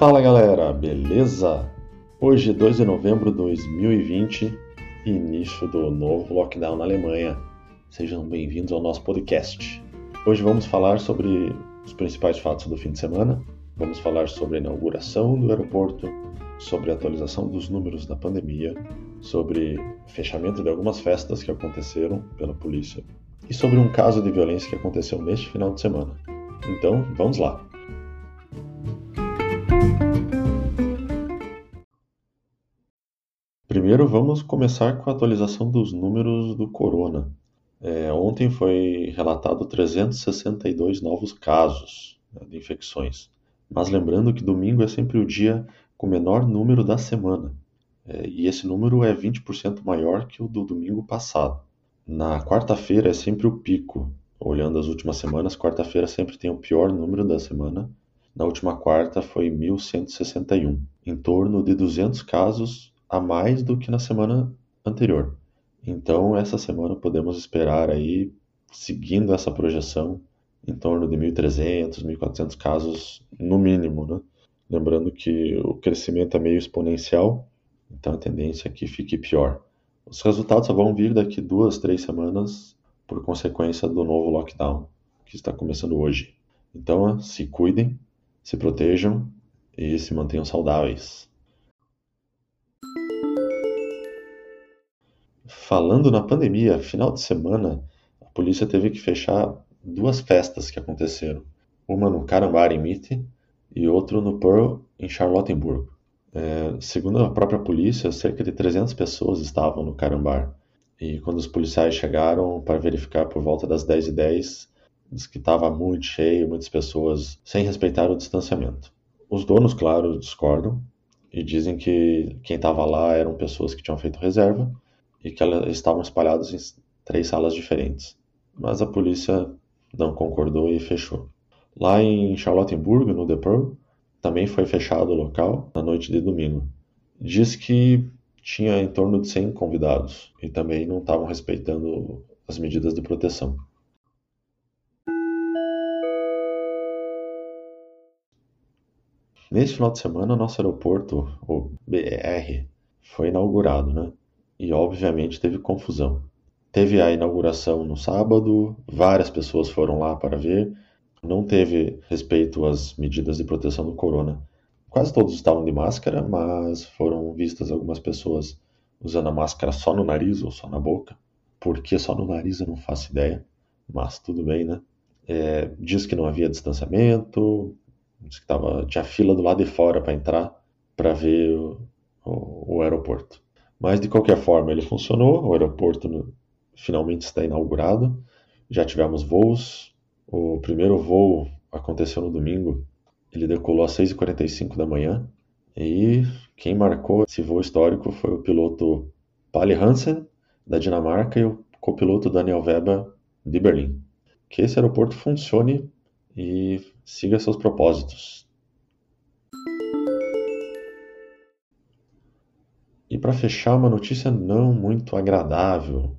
Fala galera, beleza? Hoje, 2 de novembro de 2020, início do novo lockdown na Alemanha. Sejam bem-vindos ao nosso podcast. Hoje vamos falar sobre os principais fatos do fim de semana, vamos falar sobre a inauguração do aeroporto, sobre a atualização dos números da pandemia, sobre fechamento de algumas festas que aconteceram pela polícia e sobre um caso de violência que aconteceu neste final de semana. Então, vamos lá! Primeiro, vamos começar com a atualização dos números do corona. É, ontem foi relatado 362 novos casos né, de infecções. Mas lembrando que domingo é sempre o dia com o menor número da semana. É, e esse número é 20% maior que o do domingo passado. Na quarta-feira é sempre o pico. Olhando as últimas semanas, quarta-feira sempre tem o pior número da semana. Na última quarta foi 1161, em torno de 200 casos a mais do que na semana anterior. Então, essa semana podemos esperar aí, seguindo essa projeção, em torno de 1.300, 1.400 casos no mínimo, né? Lembrando que o crescimento é meio exponencial, então a tendência é que fique pior. Os resultados só vão vir daqui duas, três semanas por consequência do novo lockdown que está começando hoje. Então, se cuidem, se protejam e se mantenham saudáveis. Falando na pandemia, final de semana, a polícia teve que fechar duas festas que aconteceram. Uma no Carambar, em Mitte, e outra no Pearl, em Charlottenburg. É, segundo a própria polícia, cerca de 300 pessoas estavam no Carambar. E quando os policiais chegaram para verificar por volta das 10h10, diz que estava muito cheio, muitas pessoas sem respeitar o distanciamento. Os donos, claro, discordam e dizem que quem estava lá eram pessoas que tinham feito reserva e que elas estavam espalhadas em três salas diferentes. Mas a polícia não concordou e fechou. Lá em Charlottenburg, no The Pearl, também foi fechado o local na noite de domingo. Diz que tinha em torno de 100 convidados e também não estavam respeitando as medidas de proteção. Nesse final de semana, nosso aeroporto, o BR, foi inaugurado, né? E obviamente teve confusão. Teve a inauguração no sábado, várias pessoas foram lá para ver, não teve respeito às medidas de proteção do corona. Quase todos estavam de máscara, mas foram vistas algumas pessoas usando a máscara só no nariz ou só na boca. Por que só no nariz eu não faço ideia, mas tudo bem, né? É, diz que não havia distanciamento, diz que tava, tinha fila do lado de fora para entrar para ver o, o, o aeroporto. Mas de qualquer forma, ele funcionou, o aeroporto finalmente está inaugurado. Já tivemos voos. O primeiro voo aconteceu no domingo, ele decolou às 6h45 da manhã. E quem marcou esse voo histórico foi o piloto Palle Hansen, da Dinamarca, e o copiloto Daniel Weber, de Berlim. Que esse aeroporto funcione e siga seus propósitos. E para fechar, uma notícia não muito agradável.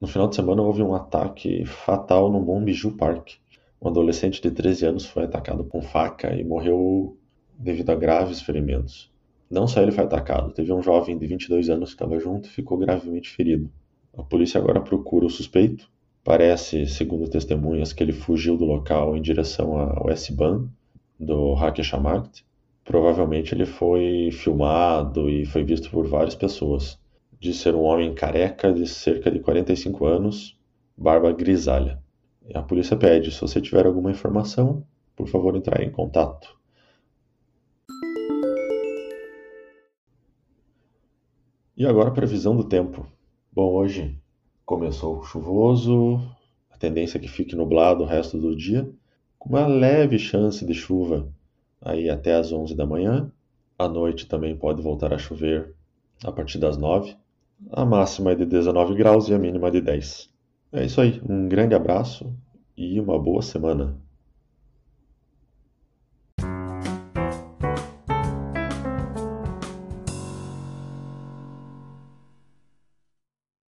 No final de semana houve um ataque fatal no Monbiju Park. Um adolescente de 13 anos foi atacado com faca e morreu devido a graves ferimentos. Não só ele foi atacado, teve um jovem de 22 anos que estava junto e ficou gravemente ferido. A polícia agora procura o suspeito. Parece, segundo testemunhas, que ele fugiu do local em direção ao S-Bahn do Hakechamarkt Provavelmente ele foi filmado e foi visto por várias pessoas. De ser um homem careca de cerca de 45 anos, barba grisalha. A polícia pede, se você tiver alguma informação, por favor entrar em contato. E agora a previsão do tempo. Bom, hoje começou chuvoso, a tendência é que fique nublado o resto do dia, com uma leve chance de chuva aí até às 11 da manhã. À noite também pode voltar a chover a partir das 9. A máxima é de 19 graus e a mínima de 10. É isso aí, um grande abraço e uma boa semana.